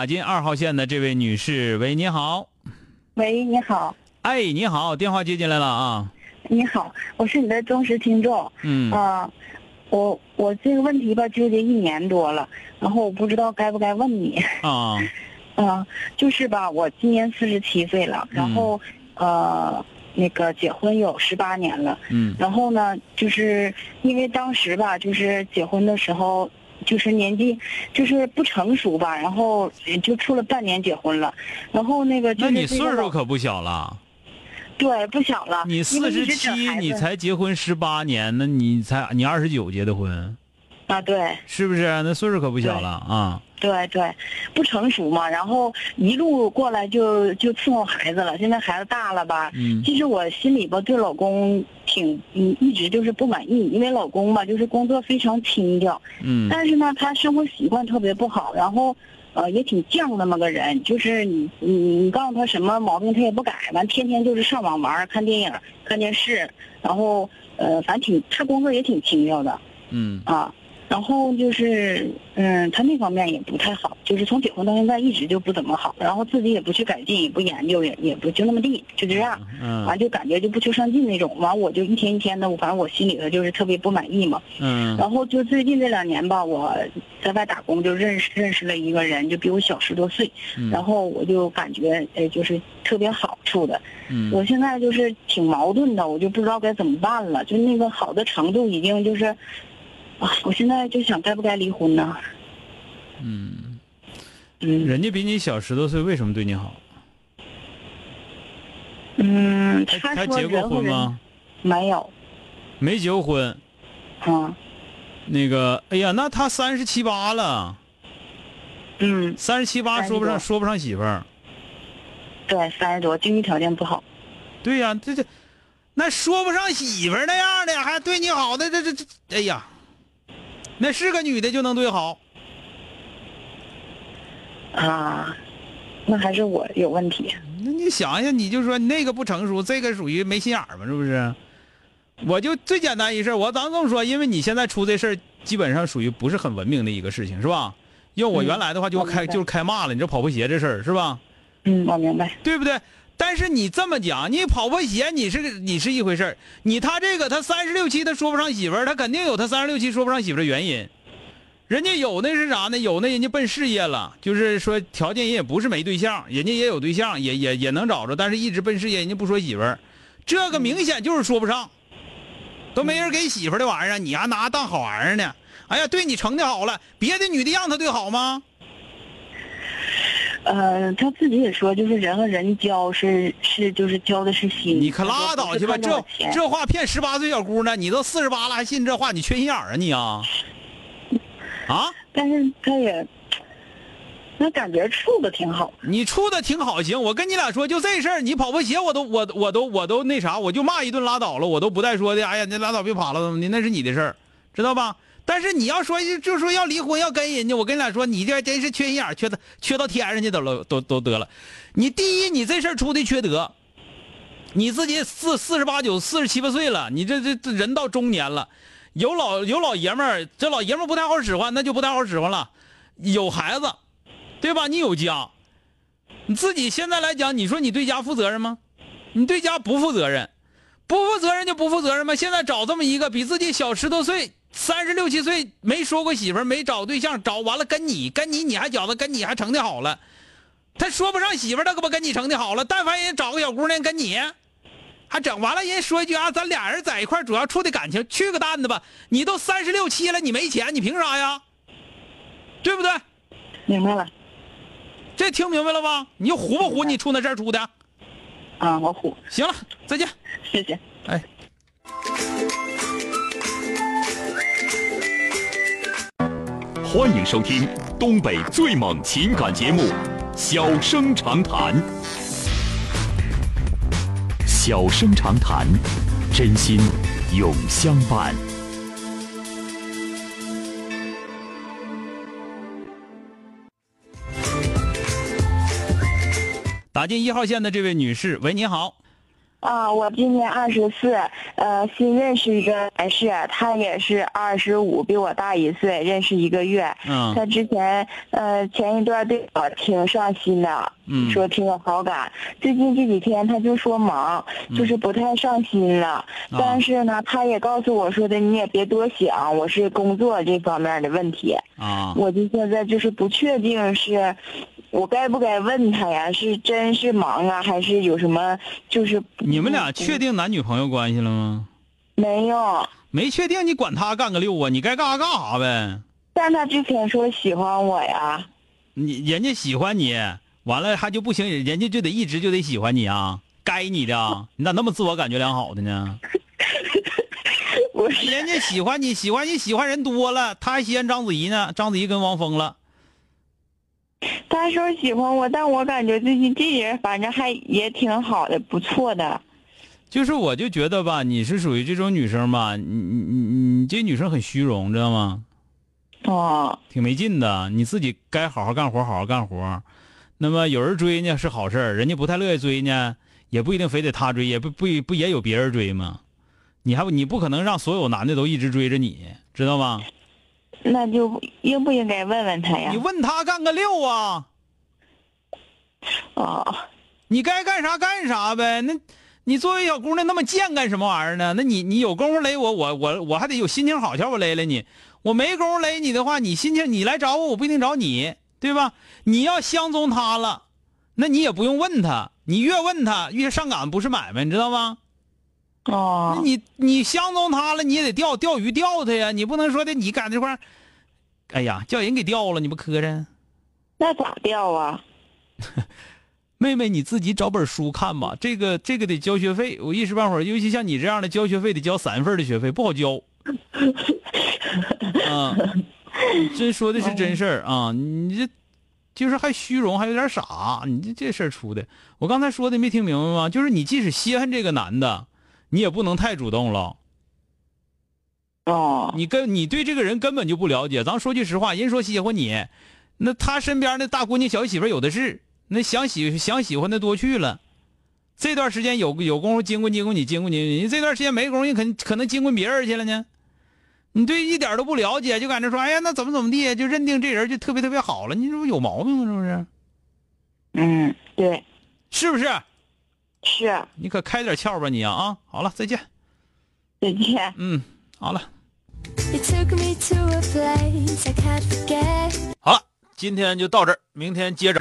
打进二号线的这位女士，喂，你好。喂，你好。哎，你好，电话接进来了啊。你好，我是你的忠实听众。嗯。啊，我我这个问题吧，纠结一年多了，然后我不知道该不该问你。啊。啊，就是吧，我今年四十七岁了，然后呃，那个结婚有十八年了。嗯。然后呢，就是因为当时吧，就是结婚的时候。就是年纪，就是不成熟吧，然后就处了半年结婚了，然后那个那你岁数可不小了，对，不小了。你四十七，你才结婚十八年，那你才你二十九结的婚，啊，对，是不是？那岁数可不小了啊。对对，不成熟嘛，然后一路过来就就伺候孩子了。现在孩子大了吧？嗯。其实我心里吧对老公挺嗯一直就是不满意，因为老公吧就是工作非常轻调。嗯。但是呢，他生活习惯特别不好，然后呃也挺犟那么个人，就是你你你告诉他什么毛病他也不改，完天天就是上网玩、看电影、看电视，然后呃反正挺他工作也挺轻调的。嗯。啊。然后就是，嗯，他那方面也不太好，就是从结婚到现在一直就不怎么好，然后自己也不去改进，也不研究，也也不就那么地，就这样，嗯，完就感觉就不求上进那种，完我就一天一天的，我反正我心里头就是特别不满意嘛，嗯，然后就最近这两年吧，我在外打工就认识认识了一个人，就比我小十多岁，嗯然后我就感觉哎就是特别好处的，嗯，我现在就是挺矛盾的，我就不知道该怎么办了，就那个好的程度已经就是。啊，我现在就想该不该离婚呢？嗯，嗯，人家比你小十多岁，为什么对你好？嗯，他他结过婚吗？没有，没结过婚。啊，那个，哎呀，那他三十七八了。嗯，三十七八说不上说不上媳妇儿。对，三十多，经济条件不好。对呀，这这，那说不上媳妇儿那样的，还对你好的，这这这，哎呀。那是个女的就能对好，啊，那还是我有问题。那你想想，你就说那个不成熟，这个属于没心眼儿嘛，是不是？我就最简单一事我咱这么说，因为你现在出这事儿，基本上属于不是很文明的一个事情，是吧？要我原来的话，就开就是开骂了，你这跑步鞋这事儿是吧？嗯，我明白，对不对？但是你这么讲，你跑破鞋你是你是一回事儿，你他这个他三十六七他说不上媳妇儿，他肯定有他三十六七说不上媳妇儿的原因。人家有那是啥呢？有那人家奔事业了，就是说条件也不是没对象，人家也有对象，也也也能找着，但是一直奔事业，人家不说媳妇儿，这个明显就是说不上，都没人给媳妇儿的玩意儿，你还拿当好玩意儿呢？哎呀，对你成的好了，别的女的让他对好吗？呃，他自己也说，就是人和人交是是就是交的是心。你可拉倒去吧，这这话骗十八岁小姑娘，你都四十八了还信这话？你缺心眼儿啊你啊？啊！但是他也，那感觉处的挺好。你处的挺好，行，我跟你俩说，就这事儿，你跑步鞋我都我我都我都那啥，我就骂一顿拉倒了，我都不带说的。哎呀，你拉倒别跑了，你那是你的事儿，知道吧？但是你要说就说要离婚要跟人家，我跟你俩说，你这真是缺心眼缺的缺到天上去都了都都得了。你第一，你这事儿出的缺德，你自己四四十八九四十七八岁了，你这这这人到中年了，有老有老爷们儿，这老爷们儿不太好使唤，那就不太好使唤了。有孩子，对吧？你有家，你自己现在来讲，你说你对家负责任吗？你对家不负责任，不负责任就不负责任吗？现在找这么一个比自己小十多岁。三十六七岁没说过媳妇儿，没找对象，找完了跟你跟你，你还觉得跟你还成的好了。他说不上媳妇儿，他可不跟你成的好了。但凡人找个小姑娘跟你，还整完了，人说一句啊，咱俩人在一块儿主要处的感情，去个蛋的吧！你都三十六七了，你没钱，你凭啥呀？对不对？明白了。这听明白了吧？你就胡不胡？你出那事儿出的？啊，我虎。行了，再见。谢谢。哎，欢迎收听东北最猛情感节目《小生长谈》。小生长谈，真心永相伴。打进一号线的这位女士，喂，你好。啊，我今年二十四，呃，新认识一个男士，他也是二十五，比我大一岁，认识一个月。嗯他之前呃前一段对我挺上心的，嗯说挺有好感。最近这几天他就说忙，就是不太上心了。但是呢，他也告诉我说的，你也别多想，我是工作这方面的问题。啊，我就现在就是不确定是，我该不该问他呀？是真是忙啊，还是有什么就是？你们俩确定男女朋友关系了吗？没有？没确定，你管他干个六啊？你该干啥干啥呗。但他之前说喜欢我呀，你人家喜欢你，完了还就不行，人家就得一直就得喜欢你啊，该你的啊，你咋那么自我感觉良好的呢？我人家喜欢你，喜欢你，喜欢人多了，他还稀罕章子怡呢，章子怡跟汪峰了。他说喜欢我，但我感觉最近这人反正还也挺好的，不错的。就是我就觉得吧，你是属于这种女生吧，你你你你这女生很虚荣，知道吗？哦，挺没劲的。你自己该好好干活，好好干活。那么有人追呢是好事儿，人家不太乐意追呢，也不一定非得他追，也不不不也有别人追吗？你还不你不可能让所有男的都一直追着你，知道吗？那就应不应该问问他呀你？问他干个六啊，哦，你该干啥干啥呗。那，你作为小姑娘那么贱干什么玩意儿呢？那你你有功夫勒我，我我我还得有心情好瞧我勒勒你。我没功夫勒你的话，你心情你来找我，我不一定找你，对吧？你要相中他了，那你也不用问他，你越问他越上赶不是买卖，你知道吗？那哦，你你相中他了，你也得钓钓鱼钓他呀，你不能说的你赶这块儿，哎呀，叫人给钓了，你不磕碜？那咋钓啊？妹妹，你自己找本书看吧。这个这个得交学费，我一时半会儿，尤其像你这样的，交学费得交三份的学费，不好交。啊，真说的是真事儿啊！你这就是还虚荣，还有点傻。你这这事儿出的，我刚才说的没听明白吗？就是你即使稀罕这个男的，你也不能太主动了。哦，你跟你对这个人根本就不了解。咱说句实话，人说喜欢你，那他身边那大姑娘、小媳妇有的是，那想喜想喜欢的多去了。这段时间有有功夫经过经过你经过你，你这段时间没功夫，你可能可能经过别人去了呢。你对一点都不了解，就搁那说，哎呀，那怎么怎么地，就认定这人就特别特别好了，你这不有毛病吗？是不是？嗯，对，是不是？是，你可开点窍吧你啊啊！好了，再见。再见。嗯，好了。好了，今天就到这儿，明天接着。